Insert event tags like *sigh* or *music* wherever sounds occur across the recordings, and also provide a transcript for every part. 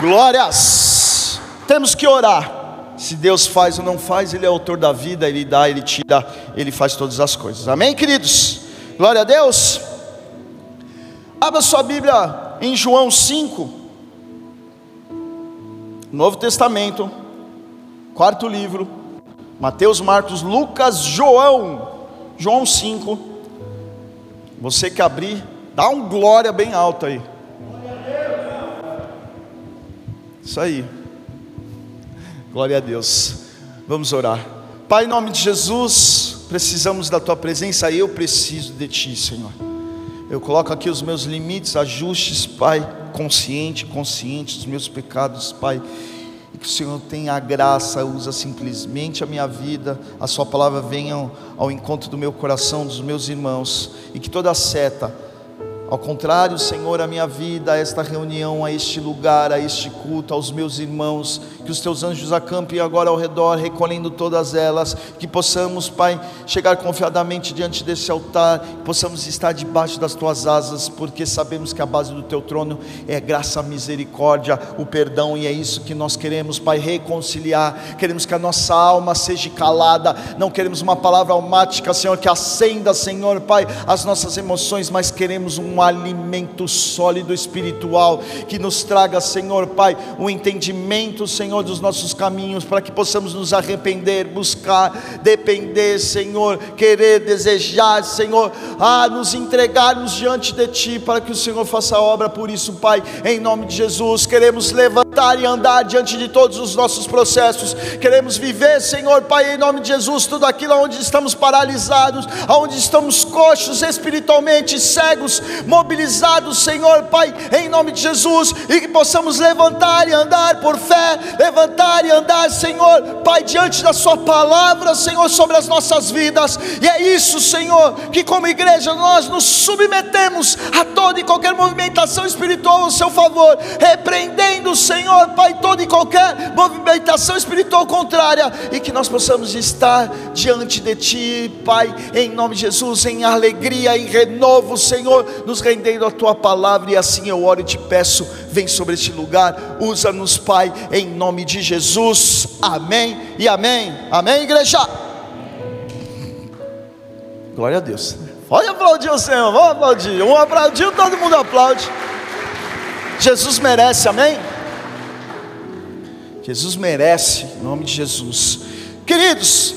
Glórias. Temos que orar. Se Deus faz ou não faz, Ele é autor da vida, Ele dá, Ele tira, Ele faz todas as coisas. Amém, queridos? Glória a Deus. Abra sua Bíblia em João 5, Novo Testamento, quarto livro, Mateus, Marcos, Lucas, João, João 5. Você que abrir, dá um glória bem alto aí. Isso aí. Glória a Deus. Vamos orar. Pai, em nome de Jesus, precisamos da tua presença, eu preciso de ti, Senhor. Eu coloco aqui os meus limites, ajustes, Pai, consciente, consciente dos meus pecados, Pai. Que o Senhor tenha a graça, usa simplesmente a minha vida, a Sua palavra venha ao encontro do meu coração, dos meus irmãos, e que toda seta, ao contrário, Senhor, a minha vida, a esta reunião, a este lugar, a este culto, aos meus irmãos, que os teus anjos acampem agora ao redor, recolhendo todas elas, que possamos, Pai, chegar confiadamente diante desse altar, possamos estar debaixo das tuas asas, porque sabemos que a base do teu trono é graça, misericórdia, o perdão, e é isso que nós queremos, Pai, reconciliar. Queremos que a nossa alma seja calada, não queremos uma palavra almática, Senhor, que acenda, Senhor, Pai, as nossas emoções, mas queremos um um alimento sólido espiritual que nos traga, Senhor Pai, um entendimento, Senhor, dos nossos caminhos, para que possamos nos arrepender, buscar, depender, Senhor, querer, desejar, Senhor, a nos entregarmos diante de Ti, para que o Senhor faça a obra por isso, Pai, em nome de Jesus. Queremos levantar e andar diante de todos os nossos processos, queremos viver, Senhor, Pai, em nome de Jesus, tudo aquilo onde estamos paralisados, onde estamos coxos espiritualmente, cegos, mobilizados, Senhor, Pai, em nome de Jesus, e que possamos levantar e andar por fé, levantar e andar, Senhor, Pai, diante da Sua palavra, Senhor, sobre as nossas vidas, e é isso, Senhor, que como igreja nós nos submetemos a toda e qualquer movimentação espiritual ao Seu favor, repreendendo, Senhor, Pai, toda e qualquer movimentação espiritual contrária, e que nós possamos estar diante de Ti, Pai, em nome de Jesus, em alegria, em renovo, Senhor, nos rendendo a tua palavra, e assim eu oro e te peço, vem sobre este lugar, usa-nos, Pai, em nome de Jesus, amém e amém, amém, igreja. Glória a Deus. Pode aplaudir o Senhor, vamos aplaudir. Um aplaudiu, todo mundo aplaude. Jesus merece, amém? Jesus merece, em nome de Jesus. Queridos,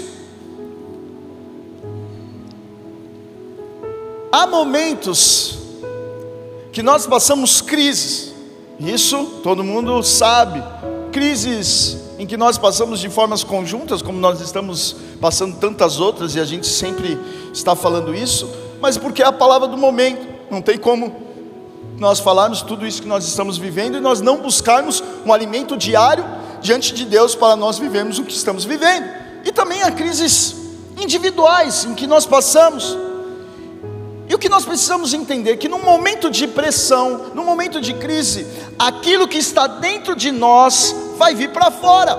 há momentos que nós passamos crises, isso todo mundo sabe, crises em que nós passamos de formas conjuntas, como nós estamos passando tantas outras e a gente sempre está falando isso, mas porque é a palavra do momento, não tem como nós falarmos tudo isso que nós estamos vivendo e nós não buscarmos um alimento diário diante de Deus para nós vivermos o que estamos vivendo. E também há crises individuais em que nós passamos. E o que nós precisamos entender é que no momento de pressão, no momento de crise, aquilo que está dentro de nós vai vir para fora.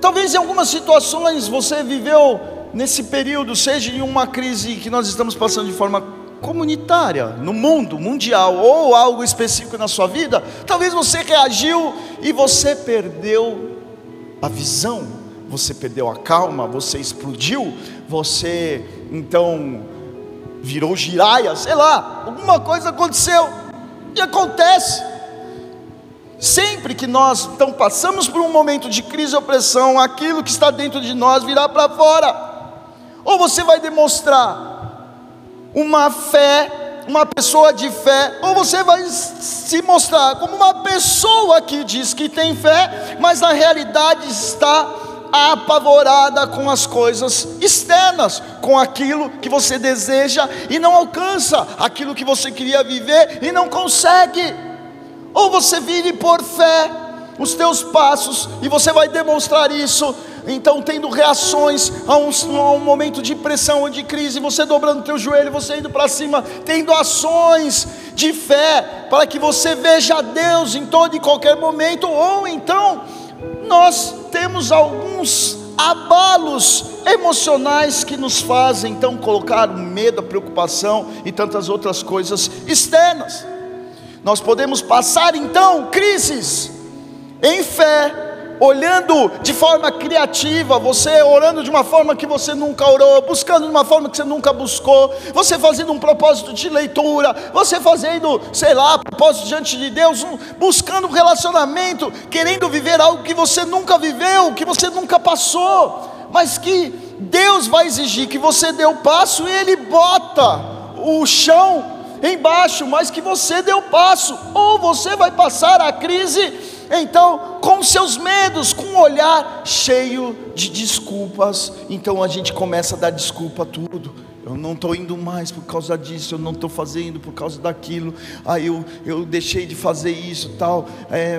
Talvez em algumas situações você viveu nesse período, seja em uma crise que nós estamos passando de forma comunitária, no mundo, mundial, ou algo específico na sua vida, talvez você reagiu e você perdeu a visão, você perdeu a calma, você explodiu, você então virou giraia, sei lá, alguma coisa aconteceu. E acontece. Sempre que nós então passamos por um momento de crise e opressão, aquilo que está dentro de nós virá para fora. Ou você vai demonstrar uma fé, uma pessoa de fé, ou você vai se mostrar como uma pessoa que diz que tem fé, mas na realidade está apavorada com as coisas externas, com aquilo que você deseja e não alcança, aquilo que você queria viver e não consegue. Ou você vire por fé os teus passos e você vai demonstrar isso. Então, tendo reações a um, a um momento de pressão ou de crise, você dobrando teu joelho, você indo para cima, tendo ações de fé, para que você veja Deus em todo e qualquer momento, ou então nós temos alguns abalos emocionais que nos fazem então colocar o medo, a preocupação e tantas outras coisas externas. Nós podemos passar então crises em fé, olhando de forma criativa, você orando de uma forma que você nunca orou, buscando de uma forma que você nunca buscou, você fazendo um propósito de leitura, você fazendo, sei lá, propósito diante de Deus, um, buscando um relacionamento, querendo viver algo que você nunca viveu, que você nunca passou, mas que Deus vai exigir que você dê o passo e Ele bota o chão embaixo, mas que você dê o passo, ou você vai passar a crise então, com seus medos, com um olhar cheio de desculpas, então a gente começa a dar desculpa a tudo. Eu não estou indo mais por causa disso, eu não estou fazendo por causa daquilo, aí eu, eu deixei de fazer isso tal, é,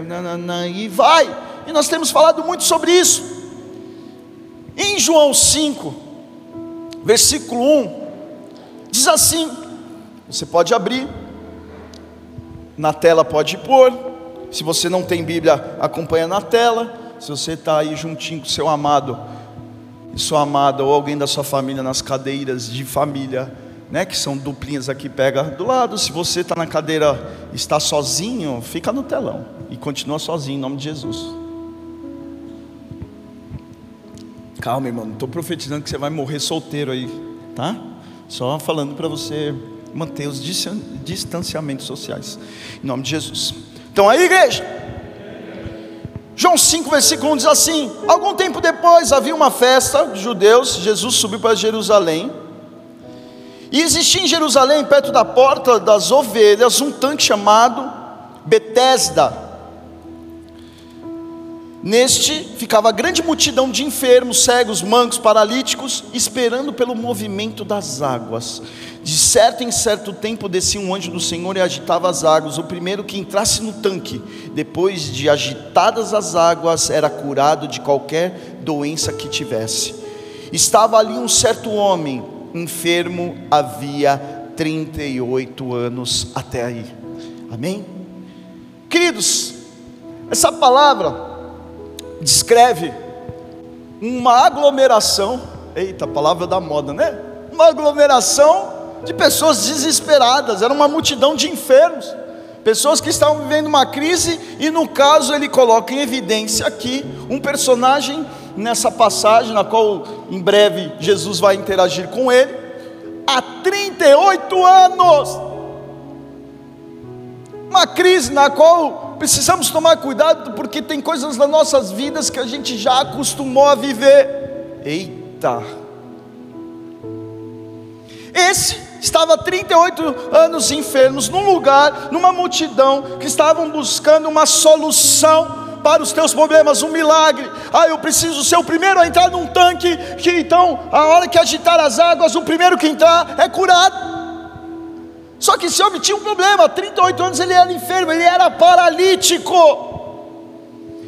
e vai. E nós temos falado muito sobre isso. Em João 5, versículo 1, diz assim: você pode abrir, na tela pode pôr, se você não tem Bíblia, acompanha na tela. Se você está aí juntinho com seu amado sua amada ou alguém da sua família nas cadeiras de família, né, que são duplinhas aqui, pega do lado. Se você está na cadeira, está sozinho, fica no telão e continua sozinho em nome de Jesus. Calma, irmão, não estou profetizando que você vai morrer solteiro aí, tá? Só falando para você manter os distanciamentos sociais. Em nome de Jesus. Então aí, igreja. João 5, versículo 1 diz assim: Algum tempo depois havia uma festa de judeus, Jesus subiu para Jerusalém. E existia em Jerusalém, perto da porta das ovelhas, um tanque chamado Betesda. Neste ficava grande multidão de enfermos, cegos, mancos, paralíticos, esperando pelo movimento das águas. De certo em certo tempo descia um anjo do Senhor e agitava as águas. O primeiro que entrasse no tanque, depois de agitadas as águas, era curado de qualquer doença que tivesse. Estava ali um certo homem, enfermo, havia 38 anos até aí. Amém? Queridos, essa palavra descreve uma aglomeração, eita, palavra da moda, né? Uma aglomeração de pessoas desesperadas, era uma multidão de enfermos, pessoas que estavam vivendo uma crise, e no caso ele coloca em evidência aqui um personagem nessa passagem, na qual em breve Jesus vai interagir com ele, há 38 anos. Uma crise na qual precisamos tomar cuidado, porque tem coisas nas nossas vidas que a gente já acostumou a viver. Eita! Esse estava 38 anos enfermos, num lugar, numa multidão, que estavam buscando uma solução para os teus problemas, um milagre. Ah, eu preciso ser o primeiro a entrar num tanque, que então, a hora que agitar as águas, o primeiro que entrar é curado. Só que esse homem tinha um problema, 38 anos ele era enfermo, ele era paralítico.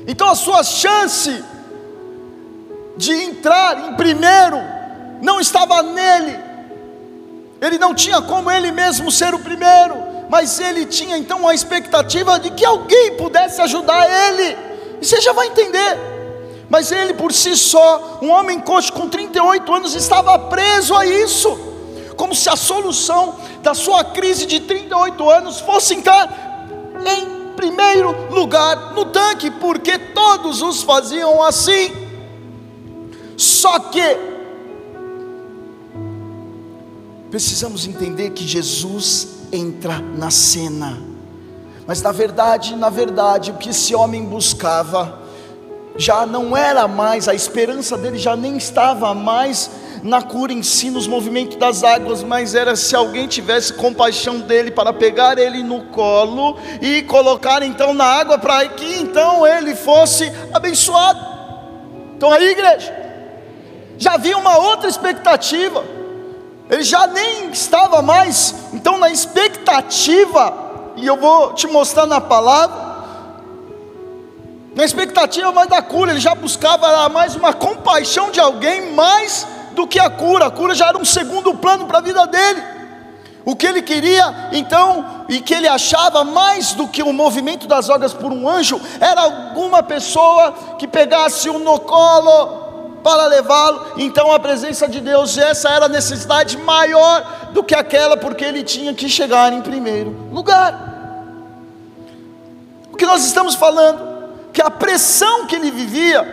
Então a sua chance de entrar em primeiro não estava nele, ele não tinha como ele mesmo ser o primeiro, mas ele tinha então a expectativa de que alguém pudesse ajudar ele. E você já vai entender. Mas ele por si só, um homem coxo com 38 anos, estava preso a isso, como se a solução da sua crise de 38 anos fosse entrar em primeiro lugar no tanque, porque todos os faziam assim. Só que precisamos entender que Jesus entra na cena. Mas na verdade, na verdade, o que esse homem buscava já não era mais, a esperança dele já nem estava mais na cura em si, nos movimentos das águas, mas era se alguém tivesse compaixão dele para pegar ele no colo e colocar então na água para que então ele fosse abençoado. Então aí, igreja, já havia uma outra expectativa ele já nem estava mais, então, na expectativa, e eu vou te mostrar na palavra, na expectativa mais da cura, ele já buscava mais uma compaixão de alguém, mais do que a cura, a cura já era um segundo plano para a vida dele. O que ele queria, então, e que ele achava mais do que o movimento das águas por um anjo, era alguma pessoa que pegasse-o no colo, para levá-lo. Então a presença de Deus, essa era a necessidade maior do que aquela, porque ele tinha que chegar em primeiro lugar. que nós estamos falando? Que a pressão que ele vivia,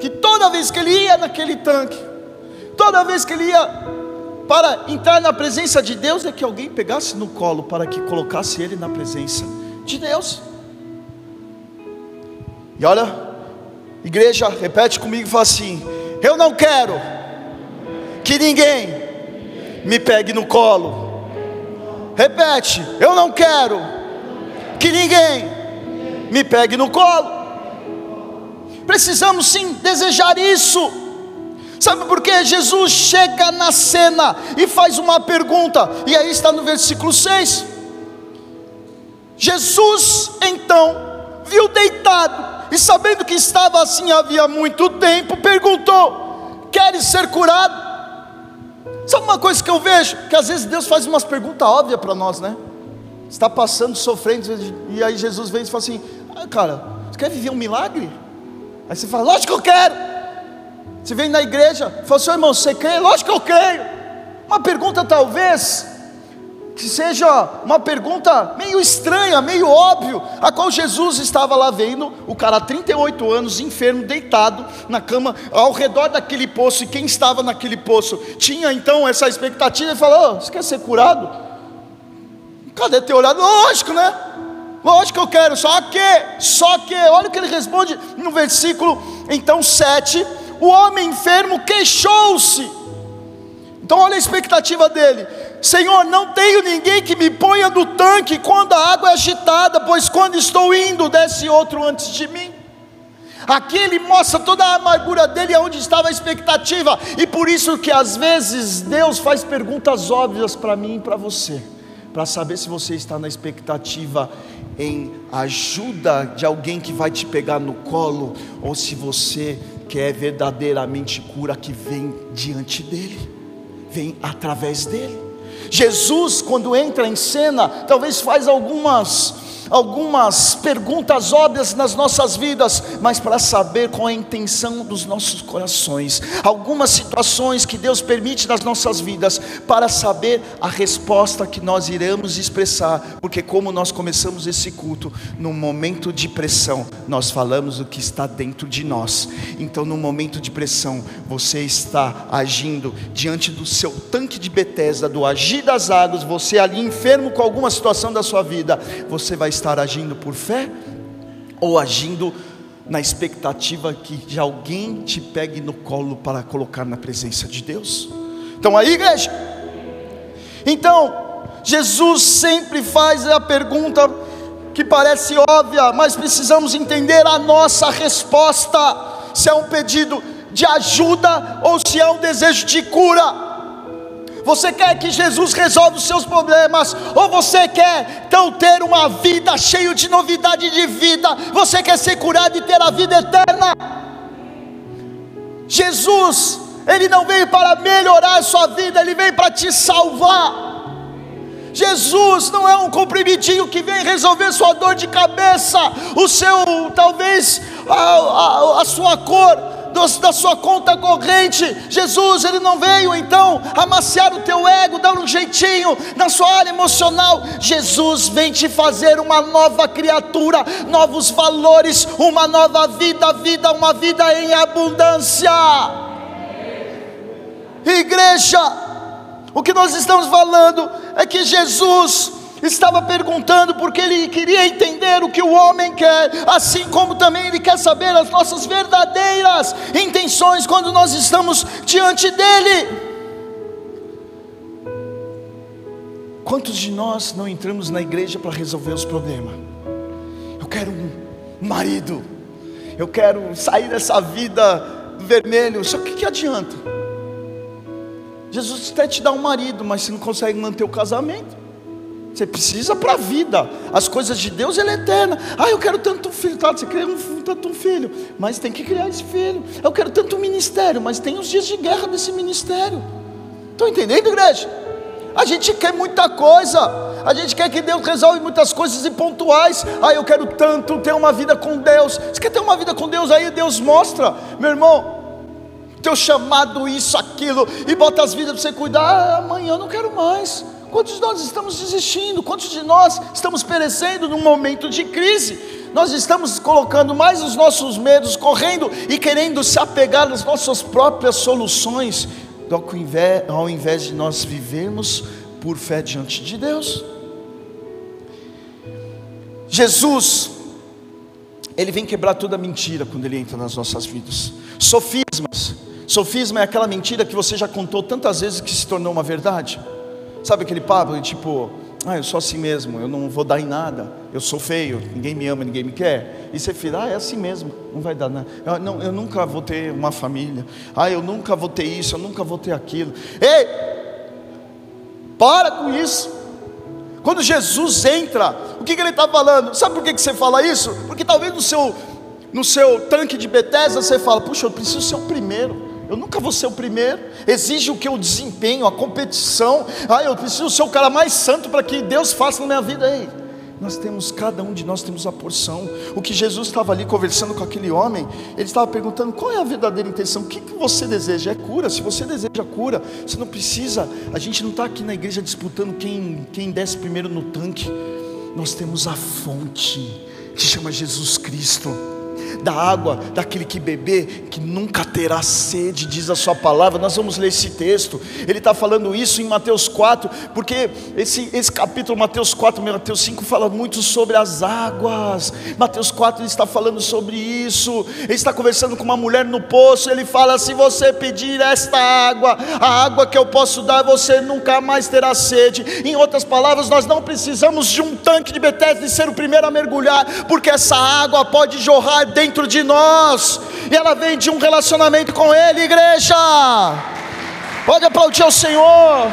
que toda vez que ele ia naquele tanque, toda vez que ele ia para entrar na presença de Deus, é que alguém pegasse no colo para que colocasse ele na presença de Deus. E olha, igreja, repete comigo e fala assim: Eu não quero que ninguém me pegue no colo. Repete, eu não quero que ninguém me pegue no colo. Precisamos sim desejar isso. Sabe por quê? Jesus chega na cena e faz uma pergunta, e aí está no versículo 6. Jesus então viu deitado, e sabendo que estava assim havia muito tempo, perguntou: Queres ser curado? Sabe uma coisa que eu vejo? Que às vezes Deus faz umas perguntas óbvias para nós, né? Está passando, sofrendo, e aí Jesus vem e fala assim: ah, Cara, você quer viver um milagre? Aí você fala: Lógico que eu quero. Você vem na igreja, fala: Seu irmão, você crê? Lógico que eu creio. Uma pergunta talvez que seja uma pergunta meio estranha, meio óbvio, a qual Jesus estava lá vendo, o cara 38 anos, enfermo, deitado na cama, ao redor daquele poço, e quem estava naquele poço tinha então essa expectativa e falou: oh, Você quer ser curado? Cadê teu olhado? Lógico, né? Lógico que eu quero, só que, só que, olha o que ele responde no versículo então 7: o homem enfermo queixou-se. Então olha a expectativa dele. Senhor, não tenho ninguém que me ponha no tanque quando a água é agitada, pois quando estou indo, desce outro antes de mim. Aqui ele mostra toda a amargura dele, onde estava a expectativa, e por isso que às vezes Deus faz perguntas óbvias para mim e para você, para saber se você está na expectativa em ajuda de alguém que vai te pegar no colo, ou se você quer verdadeiramente cura que vem diante dele, vem através dele. Jesus, quando entra em cena, talvez faz algumas algumas perguntas óbvias nas nossas vidas, mas para saber qual é a intenção dos nossos corações, algumas situações que Deus permite nas nossas vidas, para saber a resposta que nós iremos expressar, porque como nós começamos esse culto, no momento de pressão, nós falamos o que está dentro de nós, então no momento de pressão, você está agindo diante do seu tanque de Betesda, do agir das águas, você ali enfermo com alguma situação da sua vida, você vai estar estar agindo por fé ou agindo na expectativa que de alguém te pegue no colo para colocar na presença de Deus? Então aí, igreja. Então, Jesus sempre faz a pergunta que parece óbvia, mas precisamos entender a nossa resposta, se é um pedido de ajuda ou se é um desejo de cura. Você quer que Jesus resolva os seus problemas? Ou você quer então ter uma vida cheia de novidade de vida? Você quer ser curado e ter a vida eterna? Jesus, Ele não veio para melhorar a sua vida, Ele veio para te salvar. Jesus não é um comprimidinho que vem resolver sua dor de cabeça, o seu, talvez, a, a, a sua cor, da sua conta corrente. Jesus, ele não veio então amaciar o teu ego, dar um jeitinho na sua área emocional. Jesus vem te fazer uma nova criatura, novos valores, uma nova vida, vida, uma vida em abundância. Igreja, o que nós estamos falando é que Jesus estava perguntando porque ele queria entender o que o homem quer, assim como também ele quer saber as nossas verdadeiras intenções quando nós estamos diante dele. Quantos de nós não entramos na igreja para resolver os problemas? Eu quero um marido, eu quero sair dessa vida vermelho, só que que adianta? Jesus até te dá um marido, mas você não consegue manter o casamento. Você precisa para a vida. As coisas de Deus ele é eterna. Ah, eu quero tanto um filho, tá? Você quer um, tanto um filho, mas tem que criar esse filho. Eu quero tanto um ministério, mas tem os dias de guerra desse ministério. Estão entendendo, igreja? A gente quer muita coisa. A gente quer que Deus resolva muitas coisas e pontuais. Ah, eu quero tanto ter uma vida com Deus. Você quer ter uma vida com Deus? Aí Deus mostra, meu irmão, teu chamado, isso, aquilo, e bota as vidas para você cuidar. Ah, amanhã eu não quero mais. Quantos de nós estamos desistindo? Quantos de nós estamos perecendo num momento de crise? nós estamos colocando mais os nossos medos, correndo e querendo se apegar nas nossas próprias soluções, ao invés de nós vivermos por fé diante de Deus. Jesus, ele vem quebrar toda mentira quando ele entra nas nossas vidas. Sofismas. Sofisma é aquela mentira que você já contou tantas vezes que se tornou uma verdade. Sabe aquele papo tipo, ah, eu sou assim mesmo, eu não vou dar em nada, eu sou feio, ninguém me ama, ninguém me quer. E você fica, ah, é assim mesmo, não vai dar nada. Eu, não, eu nunca vou ter uma família, ah, eu nunca vou ter isso, eu nunca vou ter aquilo. Ei, para com isso. Quando Jesus entra, o que, que ele está falando? Sabe por que, que você fala isso? Porque talvez no seu, no seu tanque de Bethesda você fala, puxa, eu preciso ser o primeiro. Eu nunca vou ser o primeiro. Exige o que eu desempenho, a competição. Ah, eu preciso ser o cara mais santo para que Deus faça na minha vida. Ei, nós temos, cada um de nós temos a porção. O que Jesus estava ali conversando com aquele homem, ele estava perguntando qual é a verdadeira intenção, o que, que você deseja? É cura. Se você deseja cura, você não precisa. A gente não está aqui na igreja disputando quem, quem desce primeiro no tanque. Nós temos a fonte que chama Jesus Cristo da água daquele que beber, que nunca terá sede, diz a sua palavra. Nós vamos ler esse texto. Ele está falando isso em Mateus 4, porque esse, esse capítulo, Mateus 4, Mateus 5, fala muito sobre as águas. Mateus 4 ele está falando sobre isso. Ele está conversando com uma mulher no poço. Ele fala: se você pedir esta água, a água que eu posso dar, você nunca mais terá sede. Em outras palavras, nós não precisamos de um tanque de Betesda e ser o primeiro a mergulhar, porque essa água pode jorrar dentro dentro de nós, e ela vem de um relacionamento com Ele, igreja. Pode aplaudir ao Senhor.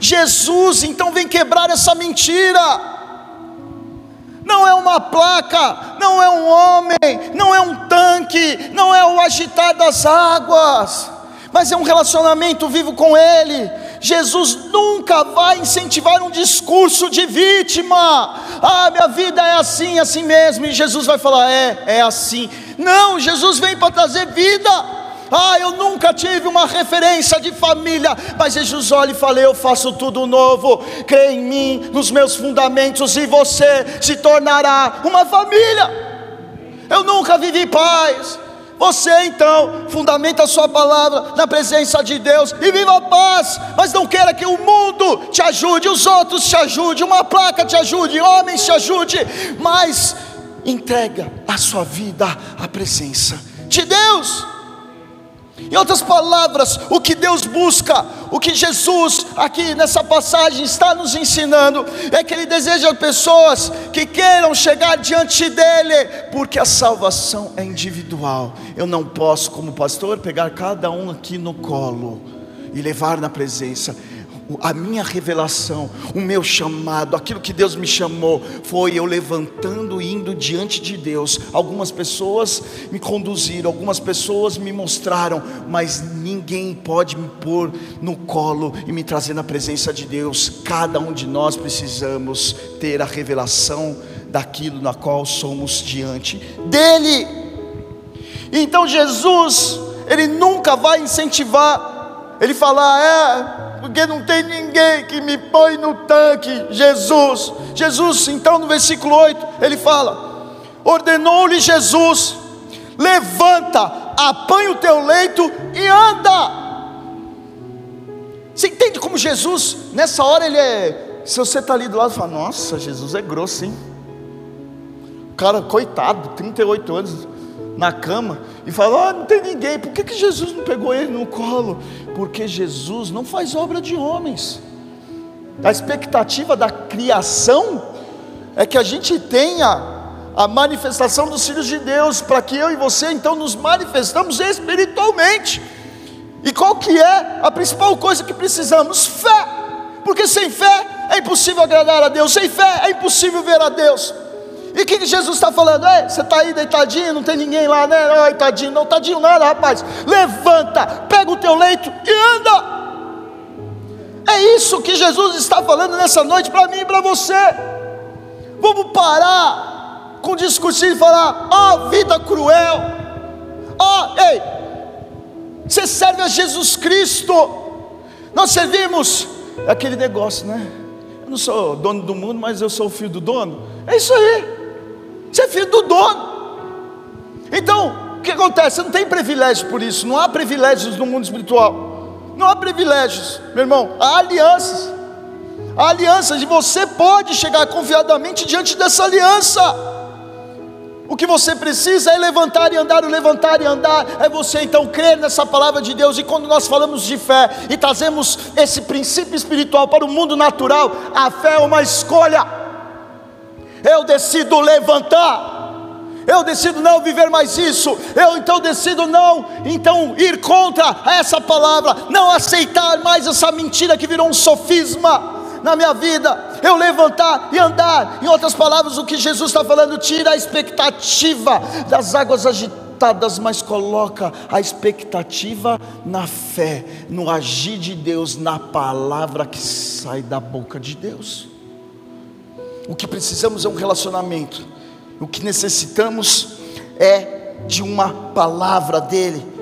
Jesus então vem quebrar essa mentira. Não é uma placa, não é um homem, não é um tanque, não é o agitar das águas, mas é um relacionamento vivo com Ele. Jesus nunca vai incentivar um discurso de vítima. Ah, minha vida é assim, assim mesmo. E Jesus vai falar: é, é assim. Não, Jesus vem para trazer vida. Ah, eu nunca tive uma referência de família, mas Jesus olha e fala: Eu faço tudo novo, crê em mim, nos meus fundamentos, e você se tornará uma família. Eu nunca vivi paz, você então fundamenta a sua palavra na presença de Deus e viva a paz, mas não queira que o mundo te ajude, os outros te ajudem, uma placa te ajude, homens te ajude, mas entrega a sua vida à presença de Deus. Em outras palavras, o que Deus busca, o que Jesus aqui nessa passagem está nos ensinando, é que Ele deseja pessoas que queiram chegar diante dEle, porque a salvação é individual. Eu não posso, como pastor, pegar cada um aqui no colo e levar na presença a minha revelação, o meu chamado, aquilo que Deus me chamou, foi eu levantando e indo diante de Deus. Algumas pessoas me conduziram, algumas pessoas me mostraram, mas ninguém pode me pôr no colo e me trazer na presença de Deus. Cada um de nós precisamos ter a revelação daquilo na qual somos diante dEle. Então Jesus, Ele nunca vai incentivar, Ele falar, é porque não tem ninguém que me põe no tanque. Jesus, Jesus, então no versículo 8, ele fala: ordenou-lhe Jesus, levanta, apanha o teu leito e anda. Você entende como Jesus, nessa hora ele é. Se você está ali do lado, fala: Nossa, Jesus é grosso, hein? O cara, coitado, 38 anos, na cama e fala: ah, não tem ninguém, por que, que Jesus não pegou ele no colo? Porque Jesus não faz obra de homens. A expectativa da criação é que a gente tenha a manifestação dos filhos de Deus, para que eu e você então nos manifestamos espiritualmente. E qual que é a principal coisa que precisamos? Fé. Porque sem fé é impossível agradar a Deus, sem fé é impossível ver a Deus. E o que, que, Jesus está falando? Ei, você está aí deitadinho, não tem ninguém lá, né? Ai, tadinho, não, tadinho nada, rapaz. Levanta, pega o teu leito e anda. É isso que Jesus está falando nessa noite para mim e para você. Vamos parar com o discurso e falar: ó, oh, vida cruel. Ó, oh, ei, você serve a Jesus Cristo. Nós servimos aquele negócio, né? não sou dono do mundo, mas eu sou filho do dono. É isso aí. Você é filho do dono. Então, o que acontece? Você não tem privilégio por isso. Não há privilégios no mundo espiritual. Não há privilégios, meu irmão. Há alianças. Há alianças e você pode chegar confiadamente diante dessa aliança. O que você precisa é levantar e andar, o levantar e andar é você então crer nessa palavra de Deus. E quando nós falamos de fé e trazemos esse princípio espiritual para o mundo natural, a fé é uma escolha. Eu decido levantar. Eu decido não viver mais isso. Eu então decido não, então ir contra essa palavra, não aceitar mais essa mentira que virou um sofisma na minha vida, eu levantar e andar. Em outras palavras, o que Jesus está falando, tira a expectativa das águas agitadas, mas coloca a expectativa na fé, no agir de Deus, na palavra que sai da boca de Deus. O que precisamos é um relacionamento, o que necessitamos é de uma palavra dEle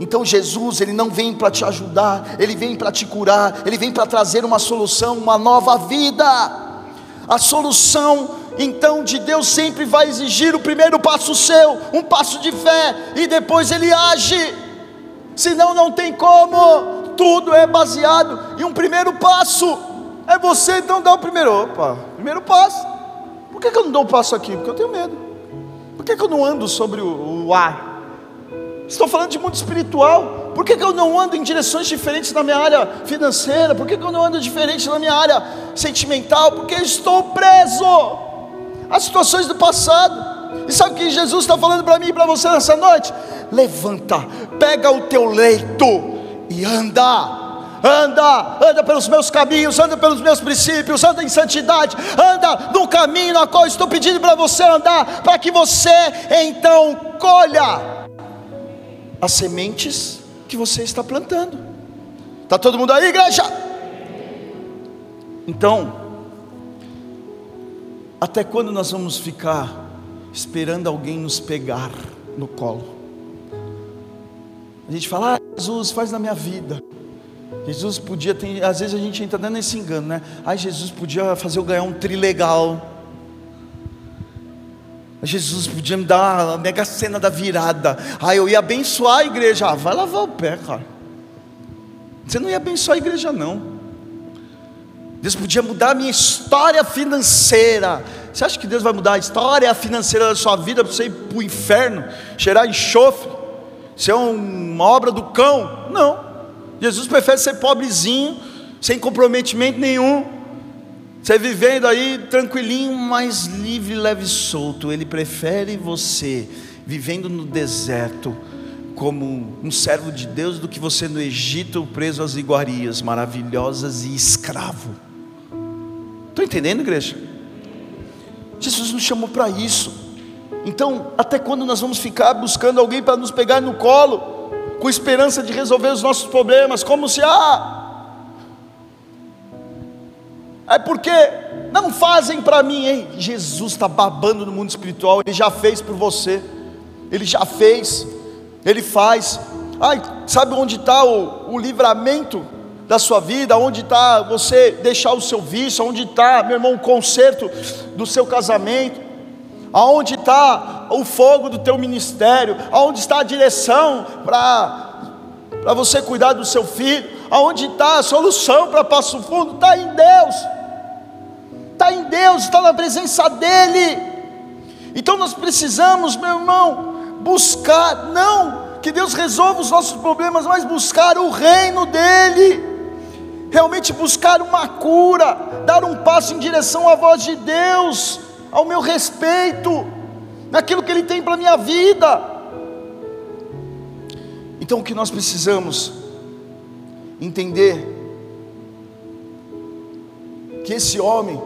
então Jesus, ele não vem para te ajudar, ele vem para te curar, ele vem para trazer uma solução, uma nova vida. A solução então de Deus sempre vai exigir o primeiro passo seu, um passo de fé, e depois ele age. Senão não tem como. Tudo é baseado em um primeiro passo. É você então dar o primeiro, opa, primeiro passo. Por que, que eu não dou o um passo aqui? Porque eu tenho medo. Por que, que eu não ando sobre o, o ar? Estou falando de mundo espiritual. Por que, que eu não ando em direções diferentes na minha área financeira? Por que, que eu não ando diferente na minha área sentimental? Porque estou preso às situações do passado. E sabe o que Jesus está falando para mim e para você nessa noite? Levanta, pega o teu leito e anda anda, anda pelos meus caminhos, anda pelos meus princípios, anda em santidade, anda no caminho na qual estou pedindo para você andar, para que você então colha as sementes que você está plantando. Está todo mundo aí, igreja? Então, até quando nós vamos ficar esperando alguém nos pegar no colo? A gente fala, ah, Jesus, faz na minha vida. Jesus podia ter, às vezes a gente entra dando esse engano, né? Ai, Jesus podia fazer eu ganhar um tri legal. Jesus podia me dar a mega cena da virada. Aí eu ia abençoar a igreja. Ah, vai lavar o pé, cara. Você não ia abençoar a igreja, não. Deus podia mudar a minha história financeira. Você acha que Deus vai mudar a história financeira da sua vida para você ir para o inferno, cheirar enxofre, ser uma obra do cão? Não. Jesus prefere ser pobrezinho, sem comprometimento nenhum, você vivendo aí tranquilinho, mais livre, leve e solto. Ele prefere você vivendo no deserto como um servo de Deus do que você no Egito preso às iguarias maravilhosas e escravo. Estou entendendo, igreja? Jesus nos chamou para isso. Então, até quando nós vamos ficar buscando alguém para nos pegar no colo, com esperança de resolver os nossos problemas, como se, ah, é porque não fazem para mim, hein? Jesus está babando no mundo espiritual, ele já fez por você, ele já fez, ele faz. Ai, sabe onde está o, o livramento da sua vida? Onde está você deixar o seu vício? Onde está, meu irmão, o conserto do seu casamento? Aonde está o fogo do teu ministério? Aonde está a direção para você cuidar do seu filho? Aonde está a solução para Passo Fundo? Está em Deus está em Deus, está na presença dEle. Então nós precisamos, meu irmão, buscar, não que Deus resolva os nossos problemas, mas buscar o reino dEle, realmente buscar uma cura, dar um passo em direção à voz de Deus, ao meu respeito, naquilo que Ele tem para a minha vida. Então o que nós precisamos entender que esse homem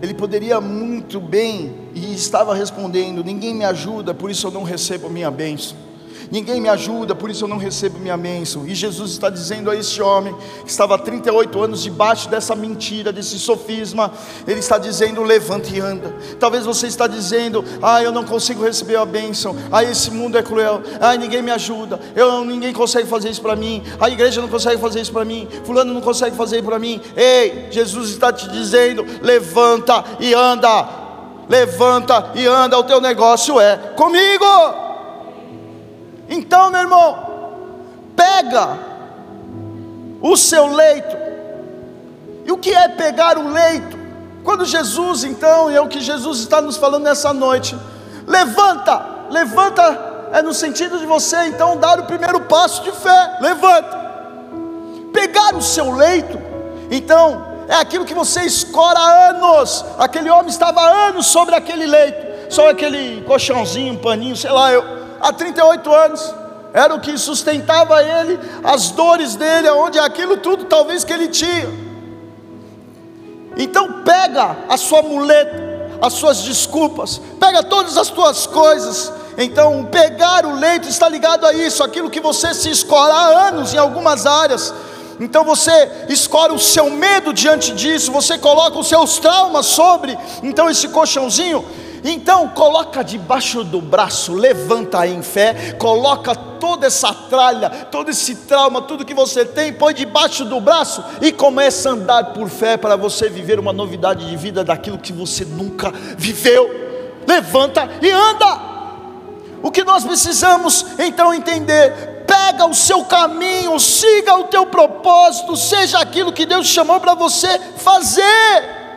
ele poderia muito bem e estava respondendo: Ninguém me ajuda, por isso eu não recebo a minha bênção. Ninguém me ajuda, por isso eu não recebo minha bênção. E Jesus está dizendo a esse homem que estava há 38 anos debaixo dessa mentira, desse sofisma, ele está dizendo: levante e anda. Talvez você está dizendo: ah, eu não consigo receber a bênção, ah, esse mundo é cruel, ah, ninguém me ajuda, eu, ninguém consegue fazer isso para mim, a igreja não consegue fazer isso para mim, fulano não consegue fazer para mim. Ei, Jesus está te dizendo: levanta e anda. Levanta e anda, o teu negócio é comigo. Então, meu irmão, pega o seu leito. E o que é pegar o leito? Quando Jesus, então, e é o que Jesus está nos falando nessa noite, levanta, levanta, é no sentido de você então dar o primeiro passo de fé, levanta. Pegar o seu leito, então, é aquilo que você escora há anos. Aquele homem estava há anos sobre aquele leito, só aquele colchãozinho, um paninho, sei lá, eu, há 38 anos. Era o que sustentava ele, as dores dele, onde aquilo tudo talvez que ele tinha. Então pega a sua muleta, as suas desculpas, pega todas as tuas coisas. Então, pegar o leito está ligado a isso, aquilo que você se escora há anos em algumas áreas, então você escolhe o seu medo diante disso, você coloca os seus traumas sobre, então esse colchãozinho, então coloca debaixo do braço, levanta em fé, coloca toda essa tralha, todo esse trauma, tudo que você tem, põe debaixo do braço e começa a andar por fé para você viver uma novidade de vida daquilo que você nunca viveu. Levanta e anda. O que nós precisamos então entender pega o seu caminho, siga o teu propósito, seja aquilo que Deus chamou para você fazer.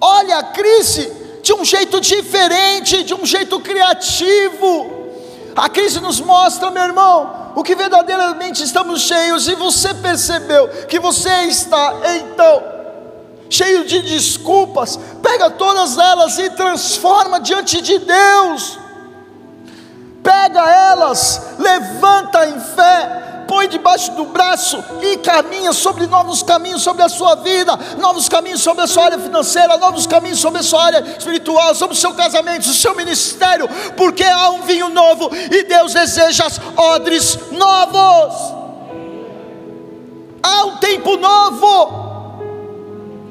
Olha a crise de um jeito diferente, de um jeito criativo. A crise nos mostra, meu irmão, o que verdadeiramente estamos cheios, e você percebeu que você está, então, cheio de desculpas, pega todas elas e transforma diante de Deus. Pega elas, levanta em fé, põe debaixo do braço e caminha sobre novos caminhos sobre a sua vida, novos caminhos sobre a sua área financeira, novos caminhos sobre a sua área espiritual, sobre o seu casamento, o seu ministério, porque há um vinho novo e Deus deseja odres novos. Há um tempo novo.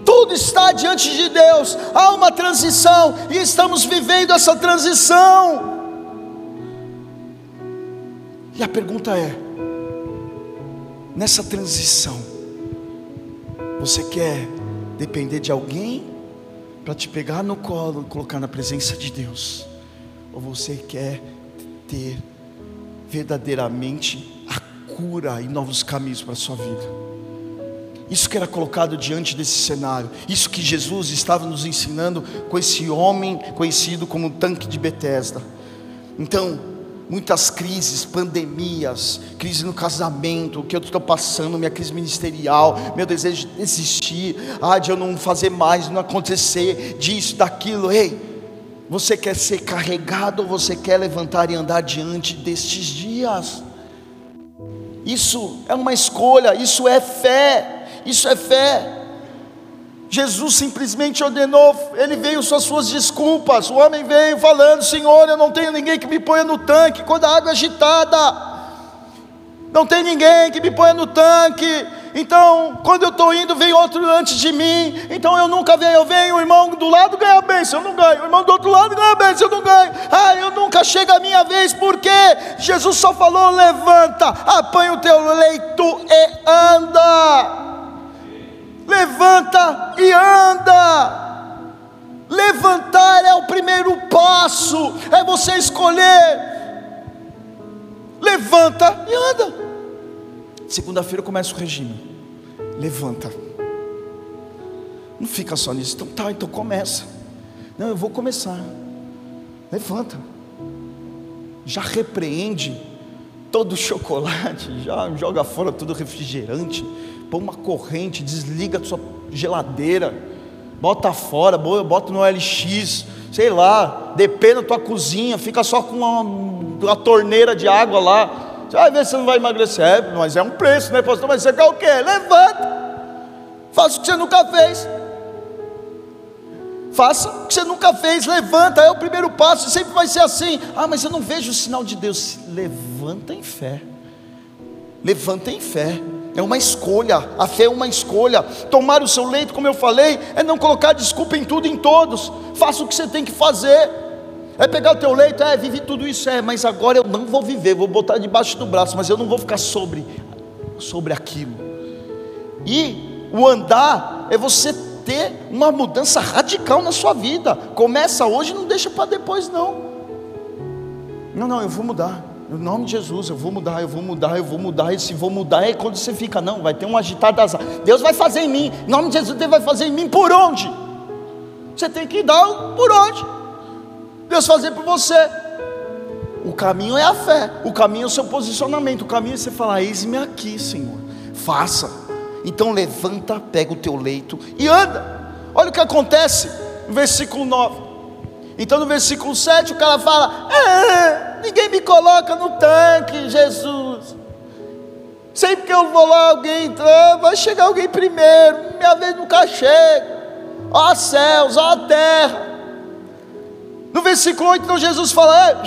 Tudo está diante de Deus, há uma transição e estamos vivendo essa transição. E a pergunta é: nessa transição, você quer depender de alguém para te pegar no colo e colocar na presença de Deus? Ou você quer ter verdadeiramente a cura e novos caminhos para a sua vida? Isso que era colocado diante desse cenário, isso que Jesus estava nos ensinando com esse homem conhecido como o tanque de Betesda. Então, muitas crises, pandemias, crise no casamento, o que eu estou passando, minha crise ministerial, meu desejo de desistir, ah, de eu não fazer mais, não acontecer, disso, daquilo. Ei, você quer ser carregado ou você quer levantar e andar diante destes dias? Isso é uma escolha, isso é fé, isso é fé. Jesus simplesmente ordenou, ele veio com as suas desculpas. O homem veio falando: Senhor, eu não tenho ninguém que me ponha no tanque quando a água é agitada. Não tem ninguém que me ponha no tanque. Então, quando eu estou indo, vem outro antes de mim. Então eu nunca venho, eu venho, o irmão do lado ganha bênção, eu não ganho. O irmão do outro lado ganha bênção, eu não ganho. Ah, eu nunca chega a minha vez, porque Jesus só falou: levanta, apanha o teu leito e anda levanta e anda. Levantar é o primeiro passo, é você escolher. Levanta e anda. Segunda-feira começa o regime. Levanta. Não fica só nisso. Então tá, então começa. Não, eu vou começar. Levanta. Já repreende todo o chocolate, *laughs* já joga fora todo o refrigerante põe uma corrente, desliga a sua geladeira, bota fora, bota no LX, sei lá, depende da tua cozinha, fica só com uma, uma torneira de água lá. Você vai ver se não vai emagrecer. É, mas é um preço, né, pastor? Mas você quer o quê? Levanta, faça o que você nunca fez. Faça o que você nunca fez, levanta, é o primeiro passo, sempre vai ser assim. Ah, mas eu não vejo o sinal de Deus. Levanta em fé. Levanta em fé. É uma escolha, a fé é uma escolha. Tomar o seu leito, como eu falei, é não colocar desculpa em tudo e em todos. Faça o que você tem que fazer. É pegar o teu leito, é, vivi tudo isso, é, mas agora eu não vou viver, vou botar debaixo do braço, mas eu não vou ficar sobre, sobre aquilo. E o andar é você ter uma mudança radical na sua vida. Começa hoje, não deixa para depois não. Não, não, eu vou mudar. No nome de Jesus, eu vou mudar, eu vou mudar, eu vou mudar. E se vou mudar é quando você fica, não, vai ter um agitar das Deus vai fazer em mim. Em nome de Jesus, Deus vai fazer em mim por onde? Você tem que dar por onde? Deus fazer por você. O caminho é a fé, o caminho é o seu posicionamento, o caminho é você falar: Eis-me aqui, Senhor, faça. Então levanta, pega o teu leito e anda. Olha o que acontece versículo 9. Então no versículo 7 o cara fala: ah, ninguém me coloca no tanque, Jesus. Sempre que eu vou lá, alguém entra, vai chegar alguém primeiro, minha vez nunca chega. Ó céus, ó terra. No versículo 8, então Jesus fala: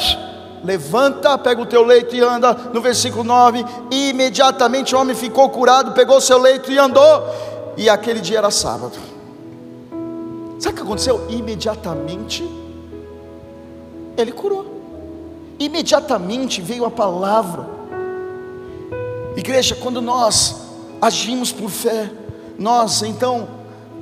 levanta, pega o teu leito e anda. No versículo 9, e imediatamente o homem ficou curado, pegou seu leito e andou. E aquele dia era sábado. Sabe o que aconteceu? Imediatamente ele curou. Imediatamente veio a palavra. Igreja, quando nós agimos por fé, nós então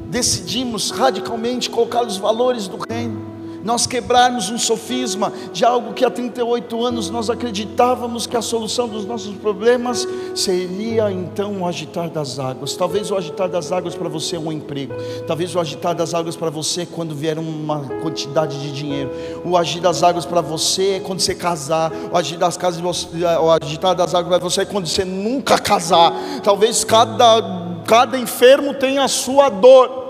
decidimos radicalmente colocar os valores do reino nós quebrarmos um sofisma de algo que há 38 anos nós acreditávamos que a solução dos nossos problemas seria então o agitar das águas. Talvez o agitar das águas para você é um emprego, talvez o agitar das águas para você é quando vier uma quantidade de dinheiro, o agir das águas para você é quando você casar, o agir das casas, o agitar das águas para você é quando você nunca casar. Talvez cada cada enfermo tenha a sua dor.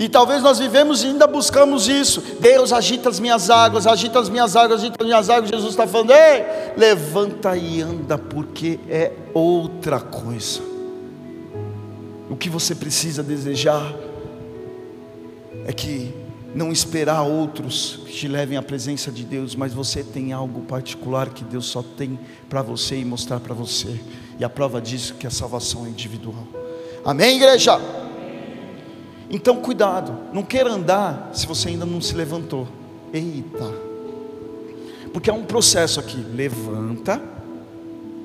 E talvez nós vivemos e ainda buscamos isso. Deus agita as minhas águas, agita as minhas águas, agita as minhas águas. Jesus está falando: ei, levanta e anda, porque é outra coisa. O que você precisa desejar é que não esperar outros que te levem à presença de Deus, mas você tem algo particular que Deus só tem para você e mostrar para você. E a prova disso é que a salvação é individual. Amém, igreja? Então, cuidado, não queira andar se você ainda não se levantou. Eita, porque é um processo aqui: levanta,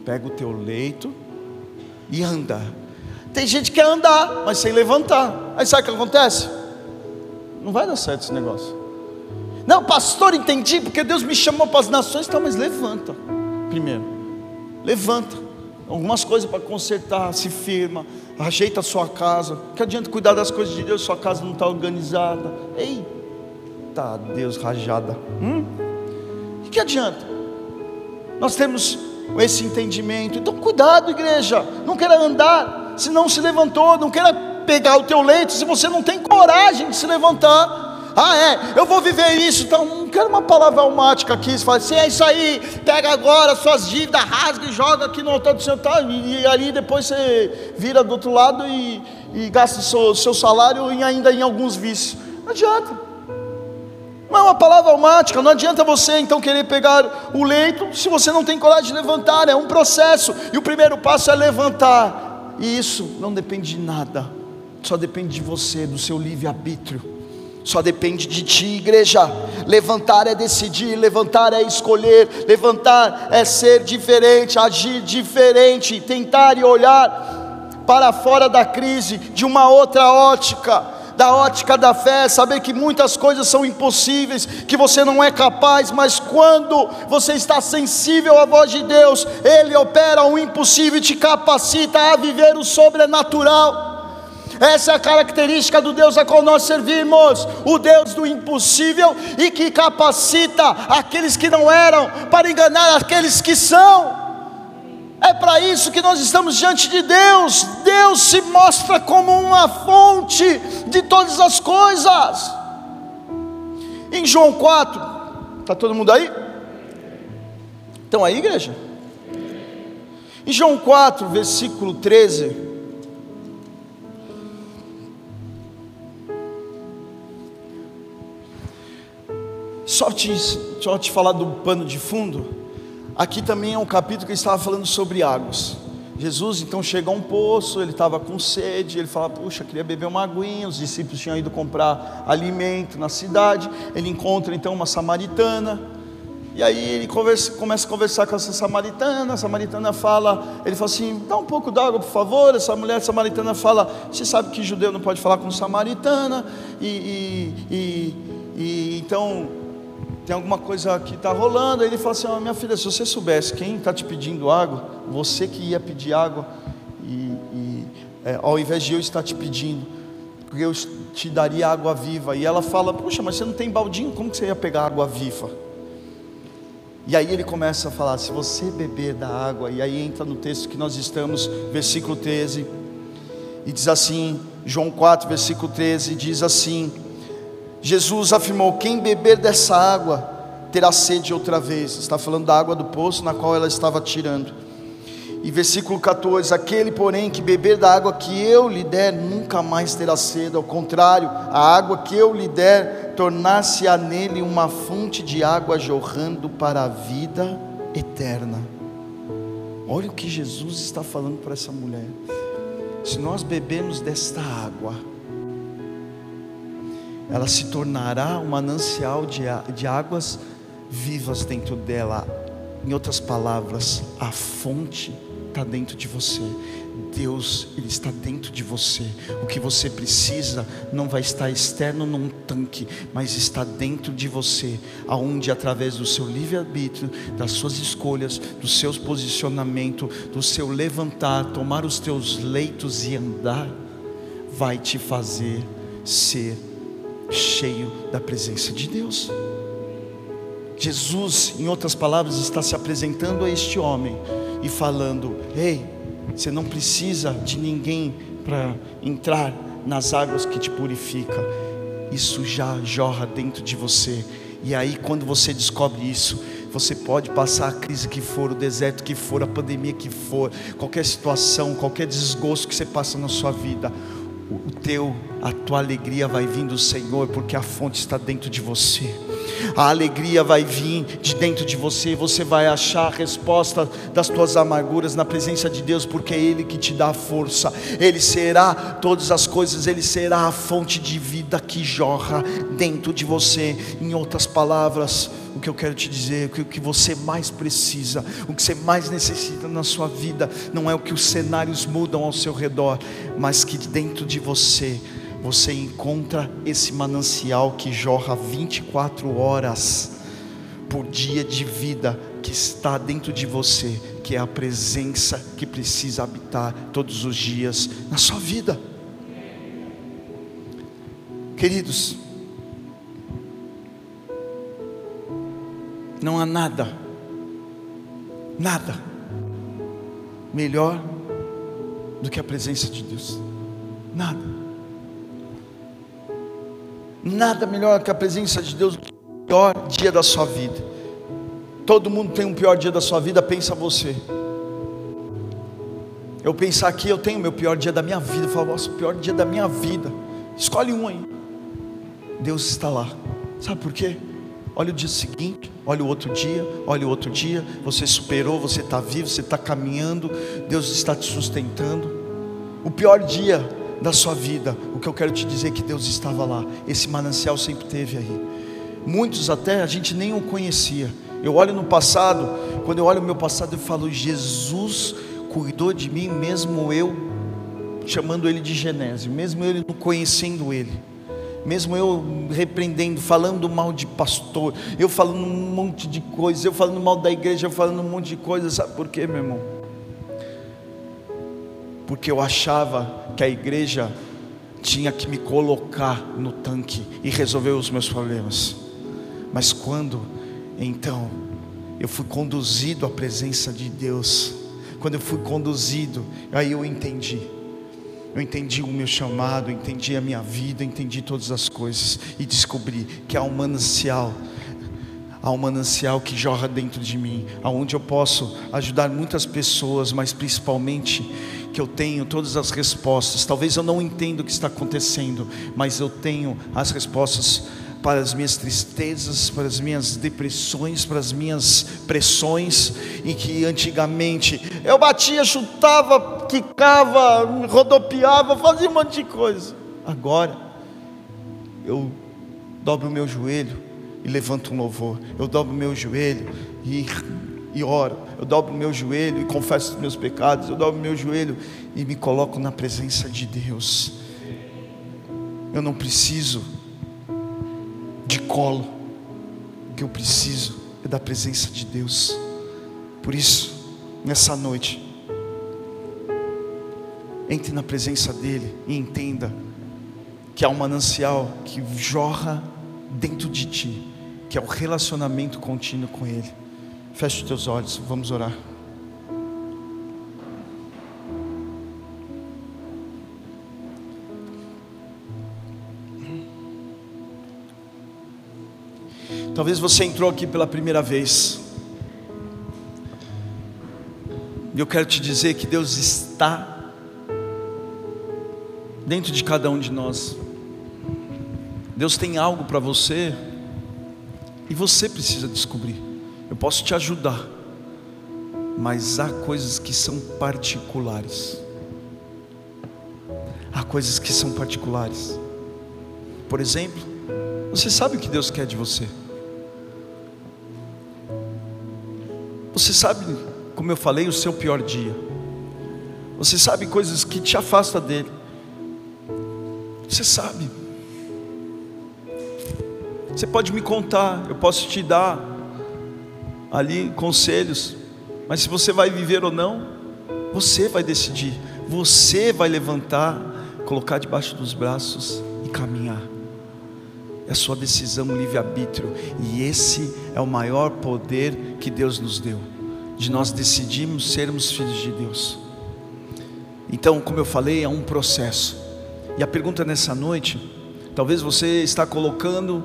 pega o teu leito e anda. Tem gente que quer andar, mas sem levantar. Aí sabe o que acontece? Não vai dar certo esse negócio. Não, pastor, entendi, porque Deus me chamou para as nações, tá, mas levanta primeiro. Levanta. Algumas coisas para consertar, se firma ajeita a sua casa. Que adianta cuidar das coisas de Deus, sua casa não está organizada. Eita, Deus rajada. Hum? Que adianta? Nós temos esse entendimento. Então, cuidado, igreja. Não queira andar se não se levantou. Não queira pegar o teu leito se você não tem coragem de se levantar. Ah, é, eu vou viver isso, então não quero uma palavra almática aqui. Você fala assim, é isso aí, pega agora suas dívidas, rasga e joga aqui no altar do Senhor, tá? e, e ali depois você vira do outro lado e, e gasta o seu, seu salário e ainda em alguns vícios. Não adianta. Não é uma palavra almática, não adianta você então querer pegar o leito se você não tem coragem de levantar, é um processo, e o primeiro passo é levantar, e isso não depende de nada, só depende de você, do seu livre-arbítrio. Só depende de ti, igreja. Levantar é decidir, levantar é escolher, levantar é ser diferente, agir diferente, tentar e olhar para fora da crise de uma outra ótica da ótica da fé, saber que muitas coisas são impossíveis, que você não é capaz, mas quando você está sensível à voz de Deus, Ele opera o impossível e te capacita a viver o sobrenatural. Essa é a característica do Deus a qual nós servimos, o Deus do impossível e que capacita aqueles que não eram para enganar aqueles que são. É para isso que nós estamos diante de Deus. Deus se mostra como uma fonte de todas as coisas. Em João 4, está todo mundo aí? Estão aí, igreja? Em João 4, versículo 13. Só te, só te falar do pano de fundo, aqui também é um capítulo que estava falando sobre águas. Jesus então chega a um poço, ele estava com sede, ele fala: Puxa, queria beber uma aguinha. Os discípulos tinham ido comprar alimento na cidade. Ele encontra então uma samaritana, e aí ele conversa, começa a conversar com essa samaritana. A samaritana fala: Ele fala assim, dá um pouco d'água, por favor. Essa mulher samaritana fala: Você sabe que judeu não pode falar com samaritana, e, e, e, e então tem alguma coisa que está rolando. Aí ele fala assim: oh, Minha filha, se você soubesse quem está te pedindo água, você que ia pedir água, e, e é, ao invés de eu estar te pedindo, porque eu te daria água viva. E ela fala: Puxa, mas você não tem baldinho, como que você ia pegar água viva? E aí ele começa a falar: Se você beber da água, e aí entra no texto que nós estamos, versículo 13, e diz assim, João 4, versículo 13, diz assim Jesus afirmou: Quem beber dessa água terá sede outra vez. Está falando da água do poço na qual ela estava tirando. E versículo 14: Aquele, porém, que beber da água que eu lhe der, nunca mais terá sede. Ao contrário, a água que eu lhe der, tornar-se-á nele uma fonte de água jorrando para a vida eterna. Olha o que Jesus está falando para essa mulher. Se nós bebermos desta água, ela se tornará um manancial de, de águas vivas dentro dela. Em outras palavras, a fonte está dentro de você. Deus, Ele está dentro de você. O que você precisa não vai estar externo num tanque, mas está dentro de você, aonde através do seu livre-arbítrio, das suas escolhas, dos seus posicionamentos, do seu levantar, tomar os teus leitos e andar, vai te fazer ser cheio da presença de Deus. Jesus, em outras palavras, está se apresentando a este homem e falando: Ei, você não precisa de ninguém para entrar nas águas que te purifica. Isso já jorra dentro de você. E aí, quando você descobre isso, você pode passar a crise que for, o deserto que for, a pandemia que for, qualquer situação, qualquer desgosto que você passa na sua vida o teu, a tua alegria vai vir do Senhor, porque a fonte está dentro de você. A alegria vai vir de dentro de você, você vai achar a resposta das tuas amarguras na presença de Deus, porque é Ele que te dá a força, Ele será todas as coisas, Ele será a fonte de vida que jorra dentro de você. Em outras palavras, o que eu quero te dizer, o que você mais precisa, o que você mais necessita na sua vida, não é o que os cenários mudam ao seu redor, mas que dentro de você, você encontra esse manancial que jorra 24 horas por dia de vida que está dentro de você, que é a presença que precisa habitar todos os dias na sua vida. Queridos, Não há nada, nada melhor do que a presença de Deus. Nada. Nada melhor que a presença de Deus no pior dia da sua vida. Todo mundo tem um pior dia da sua vida, pensa você. Eu pensar aqui, eu tenho meu pior dia da minha vida. Eu falo, nossa, pior dia da minha vida. Escolhe um aí. Deus está lá. Sabe por quê? Olha o dia seguinte, olha o outro dia, olha o outro dia. Você superou, você está vivo, você está caminhando, Deus está te sustentando. O pior dia da sua vida, o que eu quero te dizer é que Deus estava lá. Esse manancial sempre teve aí. Muitos até a gente nem o conhecia. Eu olho no passado, quando eu olho o meu passado, eu falo: Jesus cuidou de mim, mesmo eu chamando ele de Genésio, mesmo eu não conhecendo ele mesmo eu repreendendo, falando mal de pastor, eu falando um monte de coisas, eu falando mal da igreja, eu falando um monte de coisas, sabe por quê, meu irmão? Porque eu achava que a igreja tinha que me colocar no tanque e resolver os meus problemas. Mas quando então eu fui conduzido à presença de Deus, quando eu fui conduzido, aí eu entendi eu entendi o meu chamado, entendi a minha vida, entendi todas as coisas e descobri que há um manancial, há um manancial que jorra dentro de mim, aonde eu posso ajudar muitas pessoas, mas principalmente que eu tenho todas as respostas. Talvez eu não entenda o que está acontecendo, mas eu tenho as respostas para as minhas tristezas, para as minhas depressões, para as minhas pressões, em que antigamente eu batia, chutava, quicava, rodopiava, fazia um monte de coisa. Agora eu dobro o meu joelho e levanto um louvor. Eu dobro o meu joelho e, e oro. Eu dobro o meu joelho e confesso os meus pecados. Eu dobro o meu joelho e me coloco na presença de Deus. Eu não preciso de colo. O que eu preciso é da presença de Deus. Por isso, nessa noite, entre na presença dEle e entenda que há um manancial que jorra dentro de ti, que é o relacionamento contínuo com Ele. Feche os teus olhos, vamos orar. Talvez você entrou aqui pela primeira vez. E eu quero te dizer que Deus está dentro de cada um de nós. Deus tem algo para você e você precisa descobrir. Eu posso te ajudar, mas há coisas que são particulares. Há coisas que são particulares. Por exemplo, você sabe o que Deus quer de você. Você sabe, como eu falei, o seu pior dia. Você sabe coisas que te afastam dele. Você sabe. Você pode me contar, eu posso te dar ali conselhos, mas se você vai viver ou não, você vai decidir. Você vai levantar, colocar debaixo dos braços e caminhar. É a sua decisão, livre-arbítrio. E esse é o maior poder que Deus nos deu, de nós decidirmos sermos filhos de Deus. Então, como eu falei, é um processo. E a pergunta nessa noite, talvez você está colocando,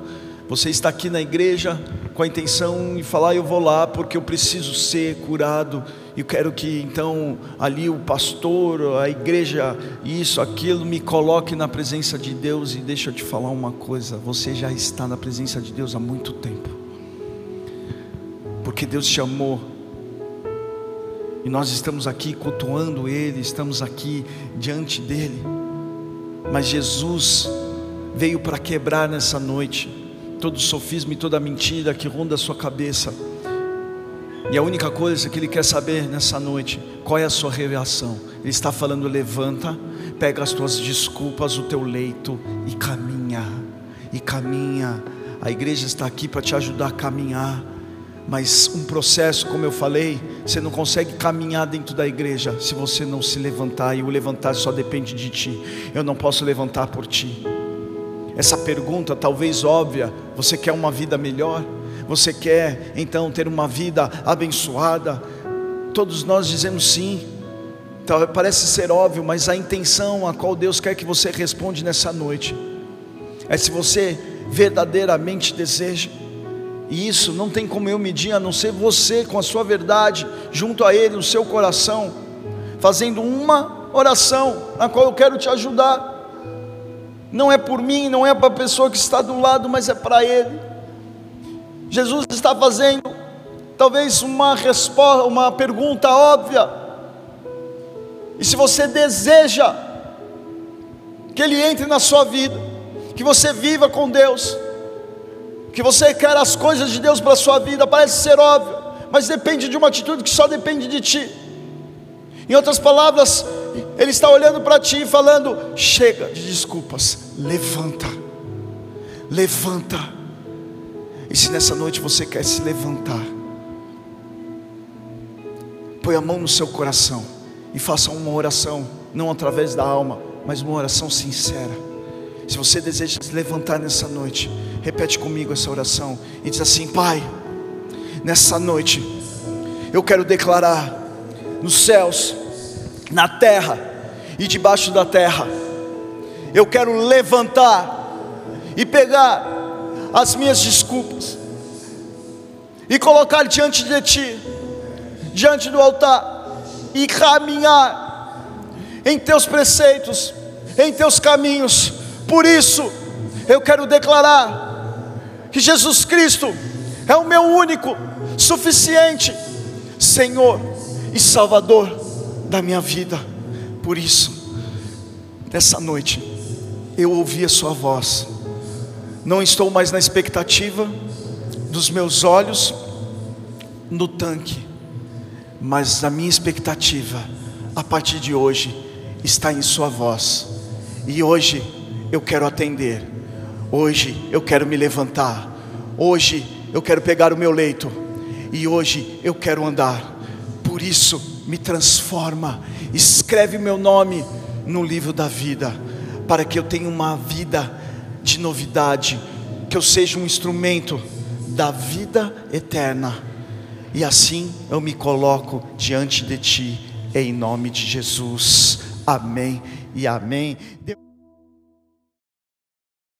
você está aqui na igreja com a intenção de falar, eu vou lá porque eu preciso ser curado eu quero que então ali o pastor, a igreja, isso, aquilo, me coloque na presença de Deus. E deixa eu te falar uma coisa: você já está na presença de Deus há muito tempo, porque Deus te amou, e nós estamos aqui cultuando Ele, estamos aqui diante dEle, mas Jesus veio para quebrar nessa noite todo sofisma e toda mentira que ronda a sua cabeça e a única coisa que Ele quer saber nessa noite, qual é a sua reação? Ele está falando: levanta, pega as tuas desculpas, o teu leito e caminha, e caminha. A igreja está aqui para te ajudar a caminhar. Mas um processo, como eu falei, você não consegue caminhar dentro da igreja se você não se levantar, e o levantar só depende de ti. Eu não posso levantar por ti. Essa pergunta, talvez óbvia, você quer uma vida melhor? Você quer então ter uma vida abençoada? Todos nós dizemos sim. Então, parece ser óbvio, mas a intenção a qual Deus quer que você responde nessa noite é se você verdadeiramente deseja. E isso não tem como eu medir a não ser você com a sua verdade junto a Ele, no seu coração, fazendo uma oração na qual eu quero te ajudar. Não é por mim, não é para a pessoa que está do lado, mas é para Ele. Jesus está fazendo talvez uma resposta, uma pergunta óbvia. E se você deseja que ele entre na sua vida, que você viva com Deus, que você quer as coisas de Deus para a sua vida, parece ser óbvio, mas depende de uma atitude que só depende de ti. Em outras palavras, ele está olhando para ti e falando: chega de desculpas, levanta, levanta e se nessa noite você quer se levantar, põe a mão no seu coração e faça uma oração, não através da alma, mas uma oração sincera. Se você deseja se levantar nessa noite, repete comigo essa oração e diz assim: Pai, nessa noite eu quero declarar nos céus, na terra e debaixo da terra, eu quero levantar e pegar as minhas desculpas e colocar diante de Ti, diante do altar, e caminhar em Teus preceitos, em Teus caminhos. Por isso, eu quero declarar que Jesus Cristo é o meu único, suficiente Senhor e Salvador da minha vida. Por isso, nessa noite, eu ouvi a Sua voz, não estou mais na expectativa dos meus olhos no tanque, mas a minha expectativa, a partir de hoje, está em Sua voz, e hoje eu quero atender, hoje eu quero me levantar, hoje eu quero pegar o meu leito, e hoje eu quero andar, por isso me transforma, escreve meu nome no livro da vida, para que eu tenha uma vida de novidade, que eu seja um instrumento da vida eterna, e assim eu me coloco diante de Ti, em nome de Jesus, amém e amém.